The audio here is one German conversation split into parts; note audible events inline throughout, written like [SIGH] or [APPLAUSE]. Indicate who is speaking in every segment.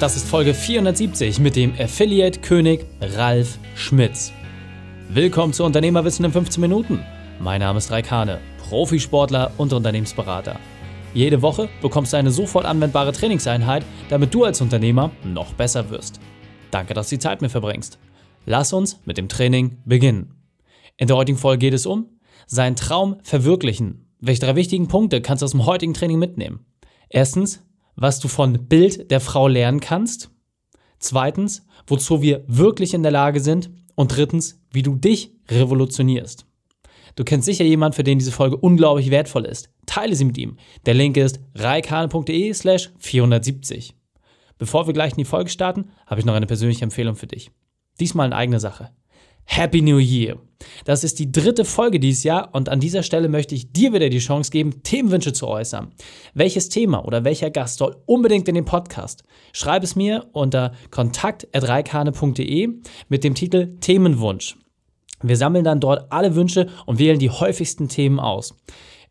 Speaker 1: Das ist Folge 470 mit dem Affiliate-König Ralf Schmitz. Willkommen zu Unternehmerwissen in 15 Minuten. Mein Name ist Raikane, Profisportler und Unternehmensberater. Jede Woche bekommst du eine sofort anwendbare Trainingseinheit, damit du als Unternehmer noch besser wirst. Danke, dass du die Zeit mit verbringst. Lass uns mit dem Training beginnen. In der heutigen Folge geht es um seinen Traum verwirklichen. Welche drei wichtigen Punkte kannst du aus dem heutigen Training mitnehmen? Erstens, was du von Bild der Frau lernen kannst. Zweitens, wozu wir wirklich in der Lage sind. Und drittens, wie du dich revolutionierst. Du kennst sicher jemanden, für den diese Folge unglaublich wertvoll ist. Teile sie mit ihm. Der Link ist reikane.de slash 470. Bevor wir gleich in die Folge starten, habe ich noch eine persönliche Empfehlung für dich. Diesmal in eigener Sache. Happy New Year! Das ist die dritte Folge dieses Jahr und an dieser Stelle möchte ich dir wieder die Chance geben, Themenwünsche zu äußern. Welches Thema oder welcher Gast soll unbedingt in den Podcast? Schreib es mir unter kontakt.reikane.de mit dem Titel Themenwunsch. Wir sammeln dann dort alle Wünsche und wählen die häufigsten Themen aus.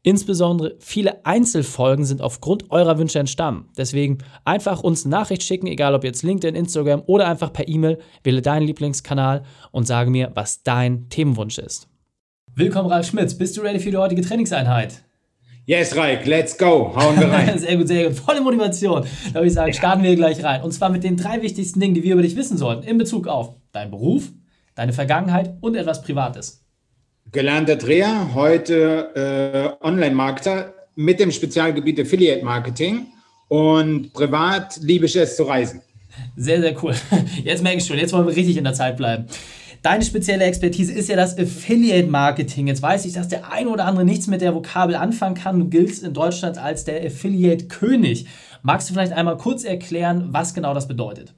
Speaker 1: Insbesondere viele Einzelfolgen sind aufgrund eurer Wünsche entstanden. Deswegen einfach uns eine Nachricht schicken, egal ob jetzt LinkedIn, Instagram oder einfach per E-Mail. Wähle deinen Lieblingskanal und sage mir, was dein Themenwunsch ist. Willkommen, Ralf Schmitz. Bist du ready für die heutige Trainingseinheit?
Speaker 2: Yes, Raik, let's go. Hauen wir rein. [LAUGHS]
Speaker 1: sehr gut, sehr gut. Volle Motivation. Da würde ich sagen, starten wir gleich rein. Und zwar mit den drei wichtigsten Dingen, die wir über dich wissen sollten, in Bezug auf deinen Beruf, deine Vergangenheit und etwas Privates.
Speaker 2: Gelernter Dreher, heute äh, Online-Marketer mit dem Spezialgebiet Affiliate Marketing und privat liebe ich es zu reisen.
Speaker 1: Sehr, sehr cool. [LAUGHS] Jetzt merke ich schon, jetzt wollen wir richtig in der Zeit bleiben. Deine spezielle Expertise ist ja das Affiliate Marketing. Jetzt weiß ich, dass der eine oder andere nichts mit der Vokabel anfangen kann. Du giltst in Deutschland als der Affiliate König. Magst du vielleicht einmal kurz erklären, was genau das bedeutet?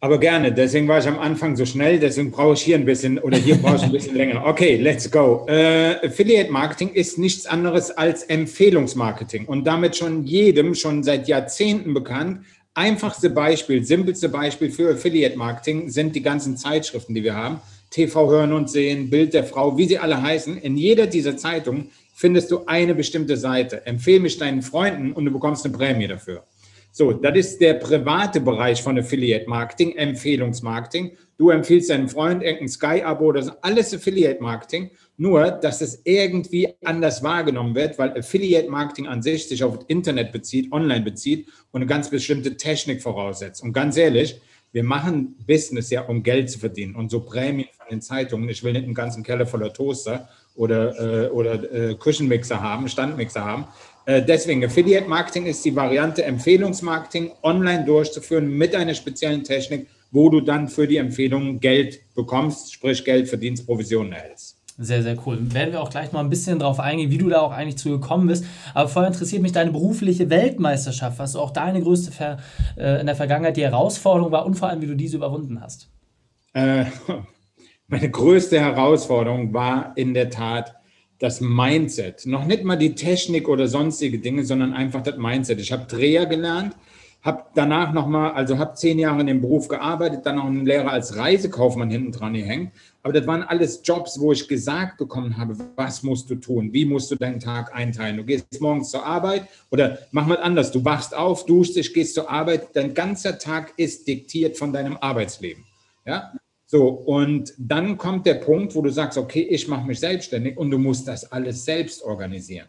Speaker 2: Aber gerne, deswegen war ich am Anfang so schnell, deswegen brauche ich hier ein bisschen oder hier brauche ich ein bisschen länger. Okay, let's go. Äh, Affiliate Marketing ist nichts anderes als Empfehlungsmarketing und damit schon jedem schon seit Jahrzehnten bekannt. Einfachste Beispiel, simpelste Beispiel für Affiliate Marketing sind die ganzen Zeitschriften, die wir haben. TV hören und sehen, Bild der Frau, wie sie alle heißen. In jeder dieser Zeitungen findest du eine bestimmte Seite. Empfehle mich deinen Freunden und du bekommst eine Prämie dafür. So, das ist der private Bereich von Affiliate Marketing, Empfehlungsmarketing. Du empfiehlst deinem Freund irgendein Sky-Abo oder so, alles Affiliate Marketing. Nur, dass es irgendwie anders wahrgenommen wird, weil Affiliate Marketing an sich sich auf Internet bezieht, online bezieht und eine ganz bestimmte Technik voraussetzt. Und ganz ehrlich, wir machen Business ja, um Geld zu verdienen und so Prämien von den Zeitungen. Ich will nicht einen ganzen Keller voller Toaster oder, äh, oder äh, Küchenmixer haben, Standmixer haben. Äh, deswegen, Affiliate Marketing ist die Variante, Empfehlungsmarketing online durchzuführen mit einer speziellen Technik, wo du dann für die Empfehlungen Geld bekommst, sprich Geld verdienst, Provisionen erhältst.
Speaker 1: Sehr, sehr cool. Werden wir auch gleich mal ein bisschen drauf eingehen, wie du da auch eigentlich zu gekommen bist. Aber vorher interessiert mich deine berufliche Weltmeisterschaft, was auch deine größte Ver äh, in der Vergangenheit die Herausforderung war und vor allem, wie du diese überwunden hast.
Speaker 2: Äh, [LAUGHS] meine größte Herausforderung war in der Tat, das Mindset. Noch nicht mal die Technik oder sonstige Dinge, sondern einfach das Mindset. Ich habe Dreher gelernt, habe danach nochmal, also habe zehn Jahre in dem Beruf gearbeitet, dann noch einen Lehrer als Reisekaufmann hinten dran gehängt. Aber das waren alles Jobs, wo ich gesagt bekommen habe, was musst du tun? Wie musst du deinen Tag einteilen? Du gehst morgens zur Arbeit oder mach mal anders. Du wachst auf, duschst dich, gehst zur Arbeit. Dein ganzer Tag ist diktiert von deinem Arbeitsleben. Ja? So, und dann kommt der Punkt, wo du sagst, okay, ich mache mich selbstständig und du musst das alles selbst organisieren.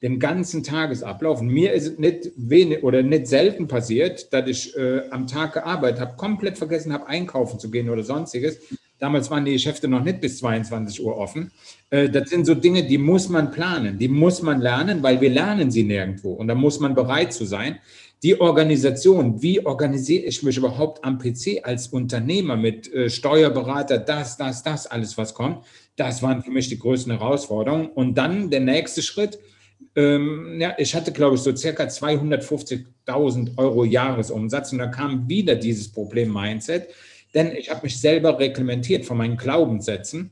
Speaker 2: Den ganzen Tagesablauf. Und mir ist es nicht wenig oder nicht selten passiert, dass ich äh, am Tag gearbeitet habe, komplett vergessen habe, einkaufen zu gehen oder sonstiges. Damals waren die Geschäfte noch nicht bis 22 Uhr offen. Äh, das sind so Dinge, die muss man planen, die muss man lernen, weil wir lernen sie nirgendwo. Und da muss man bereit zu sein die Organisation, wie organisiere ich mich überhaupt am PC als Unternehmer mit äh, Steuerberater, das, das, das, alles, was kommt, das waren für mich die größten Herausforderungen. Und dann der nächste Schritt, ähm, ja, ich hatte, glaube ich, so circa 250.000 Euro Jahresumsatz und da kam wieder dieses Problem Mindset, denn ich habe mich selber reglementiert von meinen Glaubenssätzen.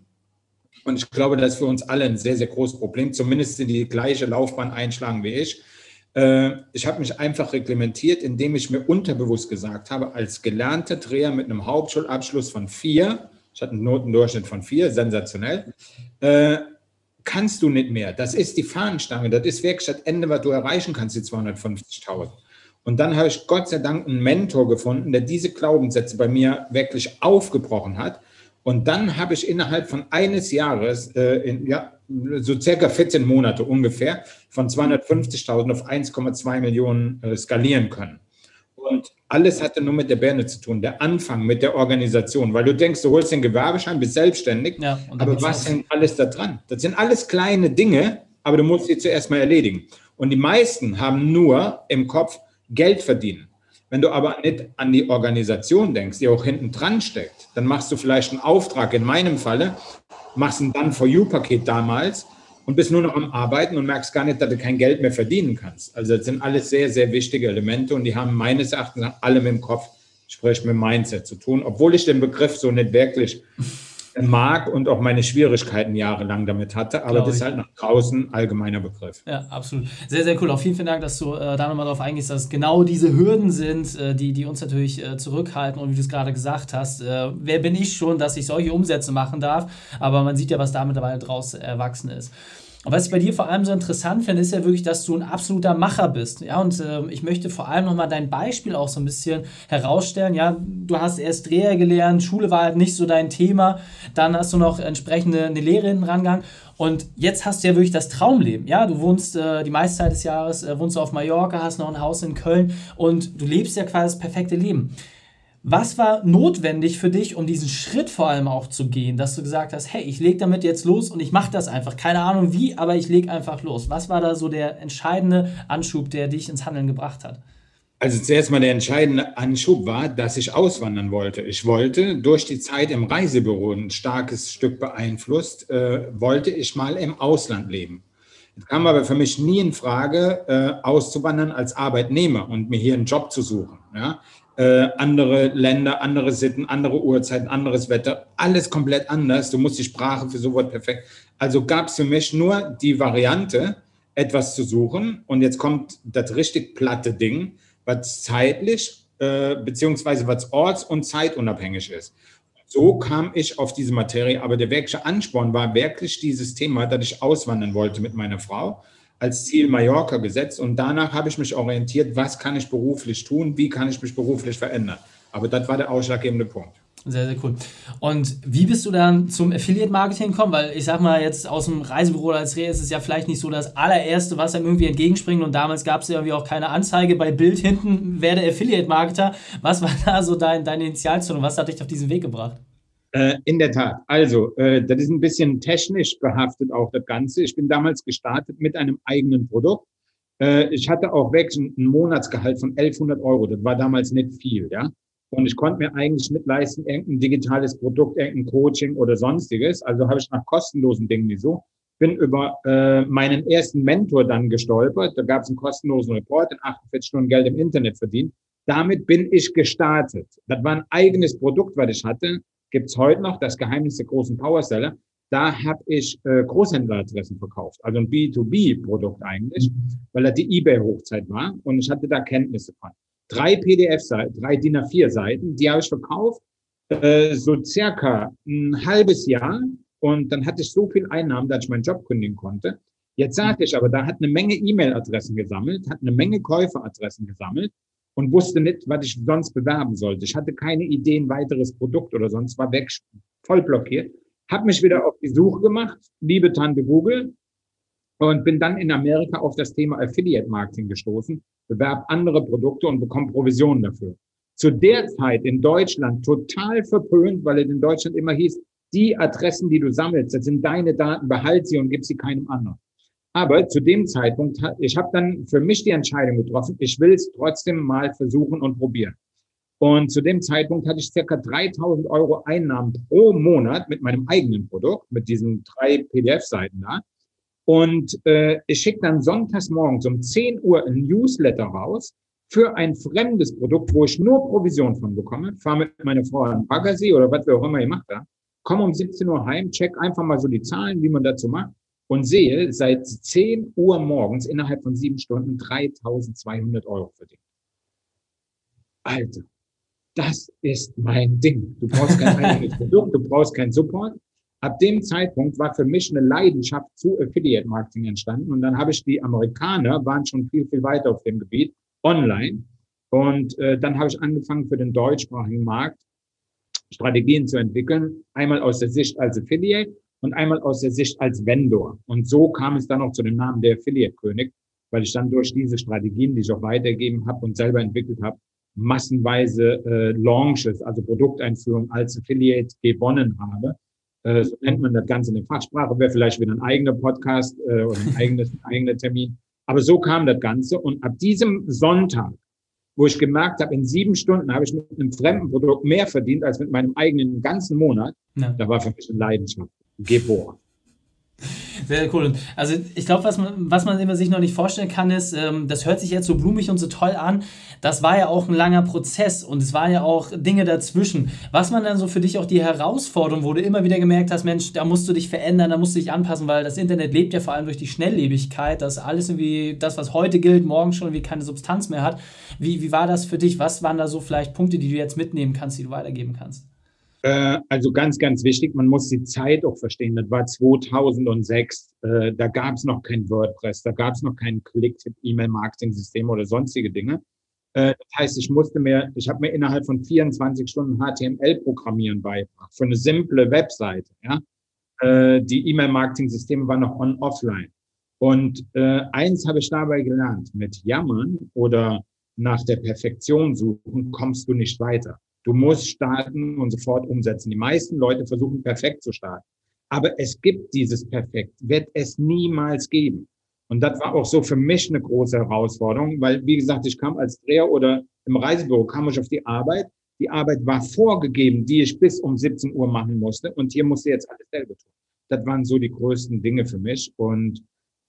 Speaker 2: Und ich glaube, das ist für uns alle ein sehr, sehr großes Problem, zumindest in die gleiche Laufbahn einschlagen wie ich. Äh, ich habe mich einfach reglementiert, indem ich mir unterbewusst gesagt habe, als gelernter Dreher mit einem Hauptschulabschluss von vier, ich hatte einen Notendurchschnitt von vier, sensationell, äh, kannst du nicht mehr. Das ist die Fahnenstange, das ist Werkstattende, was du erreichen kannst, die 250.000. Und dann habe ich Gott sei Dank einen Mentor gefunden, der diese Glaubenssätze bei mir wirklich aufgebrochen hat. Und dann habe ich innerhalb von eines Jahres, äh, in, ja, so circa 14 Monate ungefähr, von 250.000 auf 1,2 Millionen äh, skalieren können. Und alles hatte nur mit der Birne zu tun, der Anfang mit der Organisation, weil du denkst, du holst den Gewerbeschein, bist selbstständig, ja, aber was hängt alles da dran? Das sind alles kleine Dinge, aber du musst sie zuerst mal erledigen. Und die meisten haben nur im Kopf Geld verdienen. Wenn du aber nicht an die Organisation denkst, die auch hinten dran steckt, dann machst du vielleicht einen Auftrag, in meinem Falle, machst ein Done-for-You-Paket damals und bist nur noch am Arbeiten und merkst gar nicht, dass du kein Geld mehr verdienen kannst. Also das sind alles sehr, sehr wichtige Elemente und die haben meines Erachtens alle mit dem Kopf, sprich mit dem Mindset zu tun, obwohl ich den Begriff so nicht wirklich mag und auch meine Schwierigkeiten jahrelang damit hatte, aber das ist halt nach draußen allgemeiner Begriff.
Speaker 1: Ja, absolut. Sehr, sehr cool. Auch vielen, vielen Dank, dass du äh, da nochmal drauf eingehst, dass genau diese Hürden sind, äh, die, die uns natürlich äh, zurückhalten und wie du es gerade gesagt hast, äh, wer bin ich schon, dass ich solche Umsätze machen darf, aber man sieht ja, was da mittlerweile draus erwachsen ist. Und was ich bei dir vor allem so interessant finde, ist ja wirklich, dass du ein absoluter Macher bist. Ja, und äh, ich möchte vor allem nochmal dein Beispiel auch so ein bisschen herausstellen. Ja, du hast erst Dreher gelernt, Schule war halt nicht so dein Thema. Dann hast du noch entsprechende eine Lehre hinten rangegangen. Und jetzt hast du ja wirklich das Traumleben. Ja, du wohnst äh, die meiste Zeit des Jahres, äh, wohnst du auf Mallorca, hast noch ein Haus in Köln und du lebst ja quasi das perfekte Leben. Was war notwendig für dich, um diesen Schritt vor allem auch zu gehen, dass du gesagt hast, hey, ich lege damit jetzt los und ich mache das einfach. Keine Ahnung wie, aber ich lege einfach los. Was war da so der entscheidende Anschub, der dich ins Handeln gebracht hat?
Speaker 2: Also zuerst mal der entscheidende Anschub war, dass ich auswandern wollte. Ich wollte durch die Zeit im Reisebüro ein starkes Stück beeinflusst, äh, wollte ich mal im Ausland leben. Es kam aber für mich nie in Frage, äh, auszuwandern als Arbeitnehmer und mir hier einen Job zu suchen. Ja? Äh, andere Länder, andere Sitten, andere Uhrzeiten, anderes Wetter, alles komplett anders. Du musst die Sprache für sowas perfekt. Also gab es für mich nur die Variante, etwas zu suchen. Und jetzt kommt das richtig platte Ding, was zeitlich äh, beziehungsweise was orts- und zeitunabhängig ist. So kam ich auf diese Materie, aber der wirkliche Ansporn war wirklich dieses Thema, dass ich auswandern wollte mit meiner Frau als Ziel Mallorca gesetzt und danach habe ich mich orientiert, was kann ich beruflich tun, wie kann ich mich beruflich verändern. Aber das war der ausschlaggebende Punkt.
Speaker 1: Sehr, sehr cool. Und wie bist du dann zum Affiliate-Marketing gekommen? Weil ich sag mal, jetzt aus dem Reisebüro als Reh ist es ja vielleicht nicht so das allererste, was einem irgendwie entgegenspringt. Und damals gab es ja irgendwie auch keine Anzeige bei Bild hinten, werde Affiliate-Marketer. Was war da so dein, deine Initialzündung? Was hat dich auf diesen Weg gebracht?
Speaker 2: Äh, in der Tat. Also, äh, das ist ein bisschen technisch behaftet auch das Ganze. Ich bin damals gestartet mit einem eigenen Produkt. Äh, ich hatte auch weg ein Monatsgehalt von 1100 Euro. Das war damals nicht viel, ja. Und ich konnte mir eigentlich nicht leisten, irgendein digitales Produkt, irgendein Coaching oder sonstiges. Also habe ich nach kostenlosen Dingen so. Bin über äh, meinen ersten Mentor dann gestolpert. Da gab es einen kostenlosen Report, in 48 Stunden Geld im Internet verdient. Damit bin ich gestartet. Das war ein eigenes Produkt, was ich hatte gibt es heute noch das Geheimnis der großen Powerseller. Da habe ich äh, Großhändleradressen verkauft, also ein B2B-Produkt eigentlich, weil er die eBay-Hochzeit war und ich hatte da Kenntnisse von. Drei PDF-Seiten, drei DIN A4-Seiten, die habe ich verkauft, äh, so circa ein halbes Jahr und dann hatte ich so viel Einnahmen, dass ich meinen Job kündigen konnte. Jetzt sagte ich aber, da hat eine Menge E-Mail-Adressen gesammelt, hat eine Menge Käuferadressen gesammelt und wusste nicht, was ich sonst bewerben sollte. Ich hatte keine Ideen, weiteres Produkt oder sonst, war weg, voll blockiert. Hab mich wieder auf die Suche gemacht, liebe Tante Google, und bin dann in Amerika auf das Thema Affiliate Marketing gestoßen, bewerb andere Produkte und bekomme Provisionen dafür. Zu der Zeit in Deutschland total verpönt, weil es in Deutschland immer hieß, die Adressen, die du sammelst, das sind deine Daten, behalt sie und gib sie keinem anderen. Aber zu dem Zeitpunkt, ich habe dann für mich die Entscheidung getroffen, ich will es trotzdem mal versuchen und probieren. Und zu dem Zeitpunkt hatte ich circa 3000 Euro Einnahmen pro Monat mit meinem eigenen Produkt, mit diesen drei PDF-Seiten da. Und äh, ich schicke dann sonntags morgens um 10 Uhr ein Newsletter raus für ein fremdes Produkt, wo ich nur Provision von bekomme. Fahre mit meiner Frau an Baggersee oder was wir auch immer gemacht haben. Komme um 17 Uhr heim, check einfach mal so die Zahlen, wie man dazu macht und sehe seit 10 Uhr morgens innerhalb von sieben Stunden 3200 Euro verdient. Alter, das ist mein Ding. Du brauchst kein eigenes Produkt, du brauchst keinen Support. Ab dem Zeitpunkt war für mich eine Leidenschaft zu Affiliate Marketing entstanden und dann habe ich die Amerikaner, waren schon viel, viel weiter auf dem Gebiet, online Und äh, dann habe ich angefangen für den deutschsprachigen Markt Strategien zu entwickeln, einmal aus der Sicht als Affiliate und einmal aus der Sicht als Vendor. Und so kam es dann auch zu dem Namen der Affiliate-König, weil ich dann durch diese Strategien, die ich auch weitergegeben habe und selber entwickelt habe, massenweise äh, Launches, also Produkteinführung als Affiliate gewonnen habe. Äh, so nennt man das Ganze in der Fachsprache, wäre vielleicht wieder ein eigener Podcast äh, oder ein eigenes, [LAUGHS] ein eigener Termin. Aber so kam das Ganze. Und ab diesem Sonntag, wo ich gemerkt habe, in sieben Stunden habe ich mit einem fremden Produkt mehr verdient als mit meinem eigenen ganzen Monat, ja. da war für mich eine Leidenschaft geboren.
Speaker 1: Sehr cool. Also ich glaube, was man, was man immer sich noch nicht vorstellen kann, ist, ähm, das hört sich jetzt so blumig und so toll an. Das war ja auch ein langer Prozess und es waren ja auch Dinge dazwischen. Was man dann so für dich auch die Herausforderung, wo du immer wieder gemerkt hast, Mensch, da musst du dich verändern, da musst du dich anpassen, weil das Internet lebt ja vor allem durch die Schnelllebigkeit, dass alles irgendwie, das, was heute gilt, morgen schon wie keine Substanz mehr hat. Wie, wie war das für dich? Was waren da so vielleicht Punkte, die du jetzt mitnehmen kannst, die du weitergeben kannst?
Speaker 2: Äh, also ganz, ganz wichtig, man muss die Zeit auch verstehen. Das war 2006, äh, da gab es noch kein WordPress, da gab es noch kein Click-E-Mail-Marketing-System oder sonstige Dinge. Äh, das heißt, ich musste mir, ich habe mir innerhalb von 24 Stunden HTML-Programmieren beigebracht für eine simple Webseite. Ja? Die E-Mail-Marketing-Systeme waren noch on-offline. Und äh, eins habe ich dabei gelernt, mit Jammern oder nach der Perfektion suchen, kommst du nicht weiter. Du musst starten und sofort umsetzen. Die meisten Leute versuchen perfekt zu starten. Aber es gibt dieses Perfekt, wird es niemals geben. Und das war auch so für mich eine große Herausforderung, weil, wie gesagt, ich kam als Dreher oder im Reisebüro, kam ich auf die Arbeit. Die Arbeit war vorgegeben, die ich bis um 17 Uhr machen musste. Und hier musste jetzt alles selber tun. Das waren so die größten Dinge für mich. Und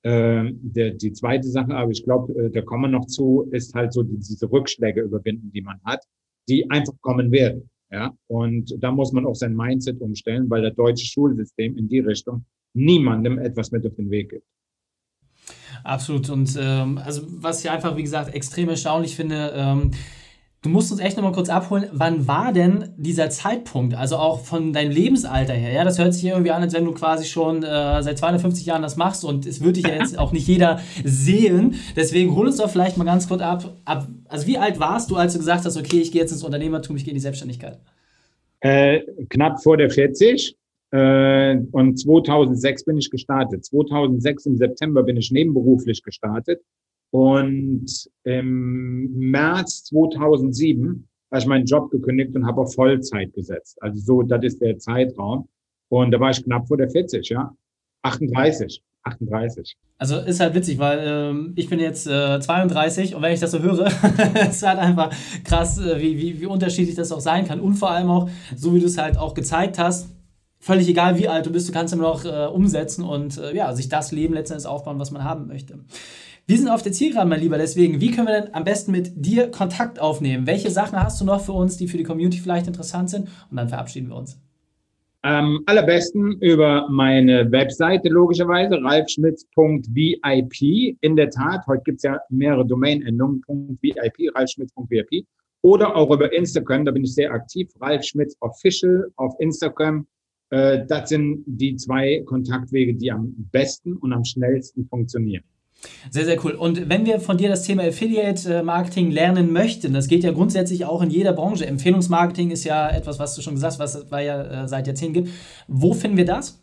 Speaker 2: äh, der, die zweite Sache, aber ich glaube, äh, da kommen wir noch zu, ist halt so die, diese Rückschläge überwinden, die man hat die einfach kommen werden. Ja, und da muss man auch sein Mindset umstellen, weil das deutsche Schulsystem in die Richtung niemandem etwas mit auf den Weg gibt.
Speaker 1: Absolut. Und ähm, also was ich einfach, wie gesagt, extrem erstaunlich finde, ähm, Du musst uns echt nochmal kurz abholen, wann war denn dieser Zeitpunkt, also auch von deinem Lebensalter her? Ja, das hört sich irgendwie an, als wenn du quasi schon äh, seit 250 Jahren das machst und es würde dich ja [LAUGHS] jetzt auch nicht jeder sehen. Deswegen hol uns doch vielleicht mal ganz kurz ab, ab. Also, wie alt warst du, als du gesagt hast, okay, ich gehe jetzt ins Unternehmertum, ich gehe in die Selbstständigkeit?
Speaker 2: Äh, knapp vor der 40. Äh, und 2006 bin ich gestartet. 2006 im September bin ich nebenberuflich gestartet und im März 2007 habe ich meinen Job gekündigt und habe auf Vollzeit gesetzt. Also so, das ist der Zeitraum. Und da war ich knapp vor der 40, ja. 38. 38.
Speaker 1: Also ist halt witzig, weil ähm, ich bin jetzt äh, 32 und wenn ich das so höre, [LAUGHS] ist halt einfach krass, äh, wie, wie, wie unterschiedlich das auch sein kann. Und vor allem auch, so wie du es halt auch gezeigt hast, völlig egal wie alt du bist, du kannst immer noch äh, umsetzen und äh, ja, sich das Leben letztendlich aufbauen, was man haben möchte. Wir sind auf der Zielgeraden, mein Lieber, deswegen, wie können wir denn am besten mit dir Kontakt aufnehmen? Welche Sachen hast du noch für uns, die für die Community vielleicht interessant sind? Und dann verabschieden wir uns.
Speaker 2: Am allerbesten über meine Webseite, logischerweise, ralfschmitz.vip. In der Tat, heute gibt es ja mehrere Domain-Endungen, .vip, ralfschmitz.vip. Oder auch über Instagram, da bin ich sehr aktiv, Ralf Official auf Instagram. Äh, das sind die zwei Kontaktwege, die am besten und am schnellsten funktionieren.
Speaker 1: Sehr, sehr cool. Und wenn wir von dir das Thema Affiliate-Marketing lernen möchten, das geht ja grundsätzlich auch in jeder Branche. Empfehlungsmarketing ist ja etwas, was du schon gesagt hast, was es ja äh, seit Jahrzehnten gibt. Wo finden wir das?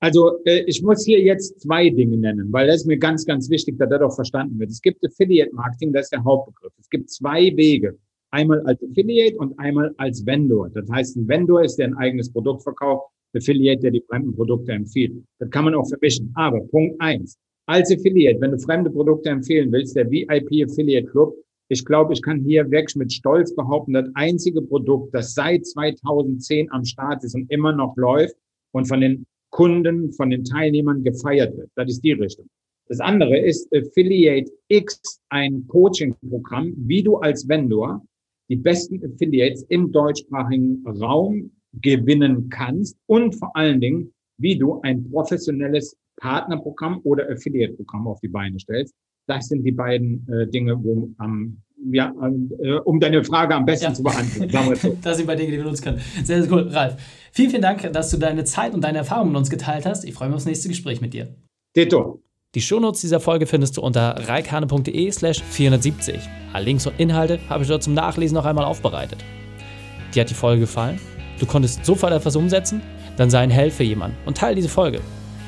Speaker 2: Also äh, ich muss hier jetzt zwei Dinge nennen, weil das ist mir ganz, ganz wichtig, dass das auch verstanden wird. Es gibt Affiliate-Marketing, das ist der Hauptbegriff. Es gibt zwei Wege. Einmal als Affiliate und einmal als Vendor. Das heißt, ein Vendor ist, der ein eigenes Produkt verkauft, Affiliate, der die fremden Produkte empfiehlt. Das kann man auch vermischen. Aber Punkt eins, als Affiliate, wenn du fremde Produkte empfehlen willst, der VIP Affiliate Club, ich glaube, ich kann hier wirklich mit Stolz behaupten, das einzige Produkt, das seit 2010 am Start ist und immer noch läuft und von den Kunden, von den Teilnehmern gefeiert wird. Das ist die Richtung. Das andere ist Affiliate X, ein Coaching-Programm, wie du als Vendor die besten Affiliates im deutschsprachigen Raum gewinnen kannst und vor allen Dingen, wie du ein professionelles Partnerprogramm oder Affiliate-Programm auf die Beine stellst. Das sind die beiden äh, Dinge, wo ähm, ja, äh, um deine Frage am besten ja. zu beantworten. Sagen wir
Speaker 1: so. [LAUGHS] das sind bei Dinge, die wir nutzen können. Sehr, sehr cool. Ralf, vielen, vielen Dank, dass du deine Zeit und deine Erfahrungen mit uns geteilt hast. Ich freue mich aufs nächste Gespräch mit dir.
Speaker 2: Tito,
Speaker 1: Die Shownotes dieser Folge findest du unter reikane.de slash 470. Alle Links und Inhalte habe ich dort zum Nachlesen noch einmal aufbereitet. Dir hat die Folge gefallen? Du konntest sofort etwas umsetzen? Dann sei ein Held für jemanden und teile diese Folge.